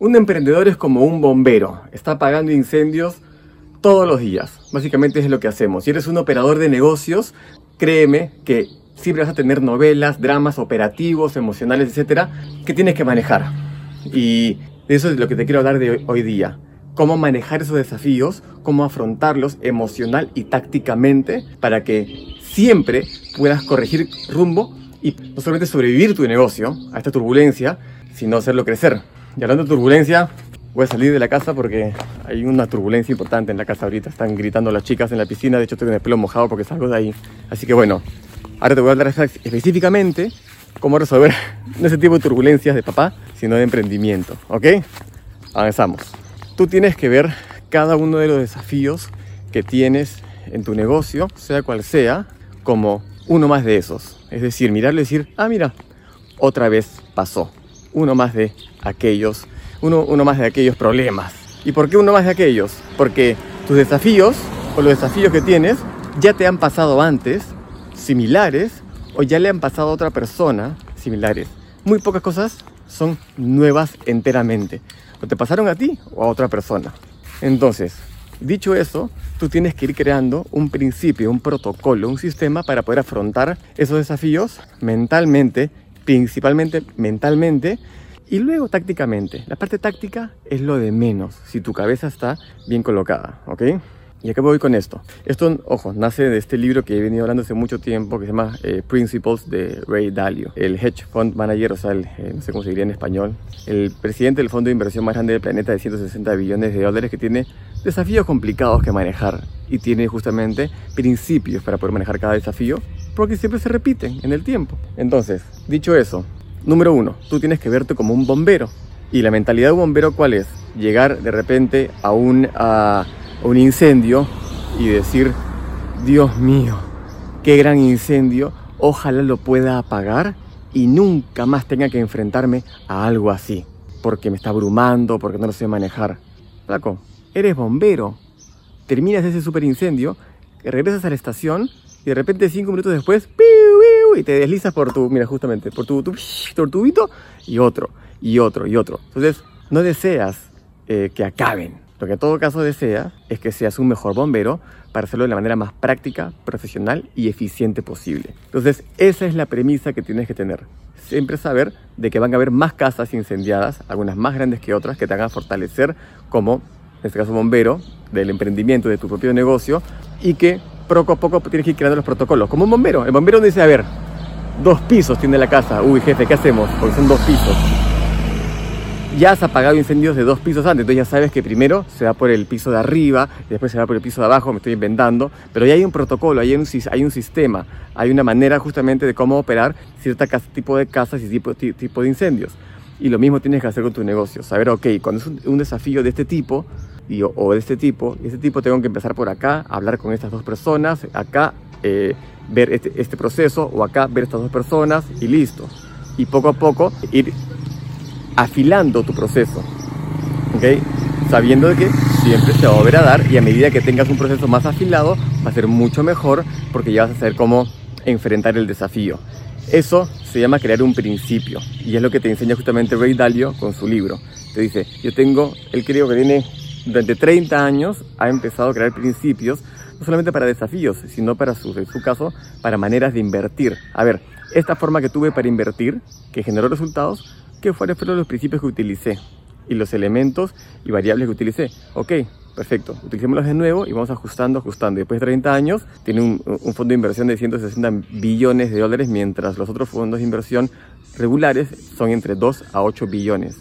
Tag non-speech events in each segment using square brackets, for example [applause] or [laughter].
Un emprendedor es como un bombero, está apagando incendios todos los días. Básicamente es lo que hacemos. Si eres un operador de negocios, créeme que siempre vas a tener novelas, dramas operativos, emocionales, etcétera, que tienes que manejar. Y de eso es lo que te quiero hablar de hoy día. Cómo manejar esos desafíos, cómo afrontarlos emocional y tácticamente para que siempre puedas corregir rumbo y no solamente sobrevivir tu negocio a esta turbulencia, sino hacerlo crecer. Y hablando de turbulencia, voy a salir de la casa porque hay una turbulencia importante en la casa ahorita. Están gritando las chicas en la piscina, de hecho estoy con el pelo mojado porque salgo de ahí. Así que bueno, ahora te voy a hablar específicamente cómo resolver no [laughs] ese tipo de turbulencias de papá, sino de emprendimiento, ¿ok? Avanzamos. Tú tienes que ver cada uno de los desafíos que tienes en tu negocio, sea cual sea, como uno más de esos. Es decir, mirarlo y decir, ah, mira, otra vez pasó. Uno más de aquellos, uno, uno más de aquellos problemas. ¿Y por qué uno más de aquellos? Porque tus desafíos o los desafíos que tienes ya te han pasado antes, similares, o ya le han pasado a otra persona, similares. Muy pocas cosas son nuevas enteramente. O te pasaron a ti o a otra persona. Entonces, dicho eso, tú tienes que ir creando un principio, un protocolo, un sistema para poder afrontar esos desafíos mentalmente, principalmente mentalmente, y luego tácticamente. La parte táctica es lo de menos, si tu cabeza está bien colocada, ¿ok? ¿Y a qué voy con esto? Esto, ojo, nace de este libro que he venido hablando hace mucho tiempo que se llama eh, Principles de Ray Dalio, el hedge fund manager, o sea, eh, no sé cómo se diría en español, el presidente del fondo de inversión más grande del planeta de 160 billones de dólares que tiene desafíos complicados que manejar y tiene justamente principios para poder manejar cada desafío porque siempre se repiten en el tiempo. Entonces, dicho eso, número uno, tú tienes que verte como un bombero. ¿Y la mentalidad de un bombero cuál es? Llegar de repente a un... A, un incendio y decir, Dios mío, qué gran incendio, ojalá lo pueda apagar y nunca más tenga que enfrentarme a algo así, porque me está abrumando, porque no lo sé manejar. Flaco, eres bombero, terminas ese super incendio, regresas a la estación y de repente cinco minutos después, y te deslizas por tu, mira justamente, por tu, tu, y otro, y otro, y otro. Entonces, no deseas eh, que acaben, lo que en todo caso desea es que seas un mejor bombero para hacerlo de la manera más práctica, profesional y eficiente posible. Entonces, esa es la premisa que tienes que tener. Siempre saber de que van a haber más casas incendiadas, algunas más grandes que otras, que te hagan fortalecer como, en este caso, bombero del emprendimiento de tu propio negocio y que poco a poco tienes que ir creando los protocolos. Como un bombero. El bombero dice, a ver, dos pisos tiene la casa. Uy, jefe, ¿qué hacemos? Porque son dos pisos ya has apagado incendios de dos pisos antes, entonces ya sabes que primero se va por el piso de arriba, después se va por el piso de abajo, me estoy inventando, pero ya hay un protocolo, hay un, hay un sistema, hay una manera justamente de cómo operar cierto tipo de casas y tipo, tipo de incendios. Y lo mismo tienes que hacer con tu negocio, saber, ok, cuando es un, desafío de este tipo, o de este tipo, este tipo tengo que empezar por acá, hablar con estas dos personas, acá eh, ver este, este proceso, o acá ver estas dos personas, y listo. Y poco a poco ir afilando tu proceso. ¿Ok? Sabiendo que siempre te va a volver a dar y a medida que tengas un proceso más afilado va a ser mucho mejor porque ya vas a saber cómo enfrentar el desafío. Eso se llama crear un principio y es lo que te enseña justamente Ray Dalio con su libro. Te dice, yo tengo, él creo que tiene durante 30 años ha empezado a crear principios no solamente para desafíos, sino para su, en su caso, para maneras de invertir. A ver, esta forma que tuve para invertir, que generó resultados, ¿Qué fueron los principios que utilicé y los elementos y variables que utilicé. Ok, perfecto, utilicémoslos de nuevo y vamos ajustando, ajustando. Y después de 30 años tiene un, fondo de inversión de 160 billones de dólares, mientras los otros fondos de inversión regulares son entre 2 a 8 billones.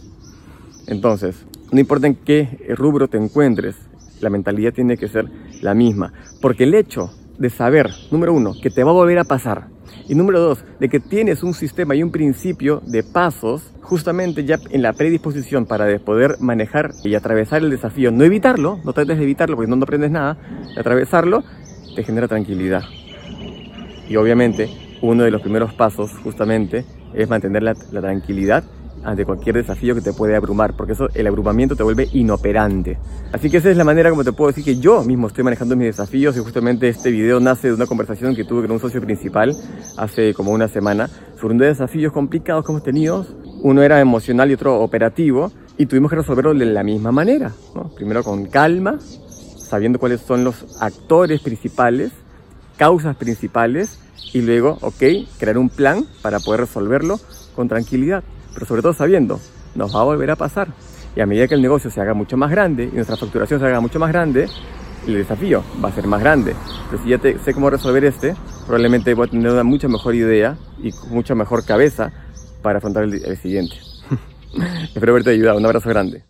Entonces, no importa en qué rubro te encuentres, la mentalidad tiene que ser la misma. Porque el hecho de saber, número uno, que te va a volver a pasar, y número dos, de que tienes un sistema y un principio de pasos justamente ya en la predisposición para poder manejar y atravesar el desafío, no evitarlo, no trates de evitarlo porque no, aprendes nada, atravesarlo te genera tranquilidad. Y obviamente uno de los primeros pasos justamente es mantener la tranquilidad ante cualquier desafío que te puede abrumar, porque eso el abrumamiento te vuelve inoperante. Así que esa es la manera como te puedo decir que yo mismo estoy manejando mis desafíos y justamente este video nace de una conversación que tuve con un socio principal hace como una semana sobre un de desafíos complicados que hemos tenido. Uno era emocional y otro operativo Y tuvimos que resolverlo de la misma manera, ¿no? Primero con calma, sabiendo cuáles son los actores principales, causas principales, y luego, ok, crear un plan para poder resolverlo con tranquilidad, pero sobre todo sabiendo, nos va a volver a pasar. Y a medida que el negocio se haga mucho más grande y nuestra facturación se haga mucho más grande, el desafío va a ser más grande. Pero si ya te, sé cómo resolver este, probablemente voy a tener una mucha mejor idea y mucha mejor cabeza para afrontar el, el siguiente. [laughs] Espero haberte ayudado. Un abrazo grande.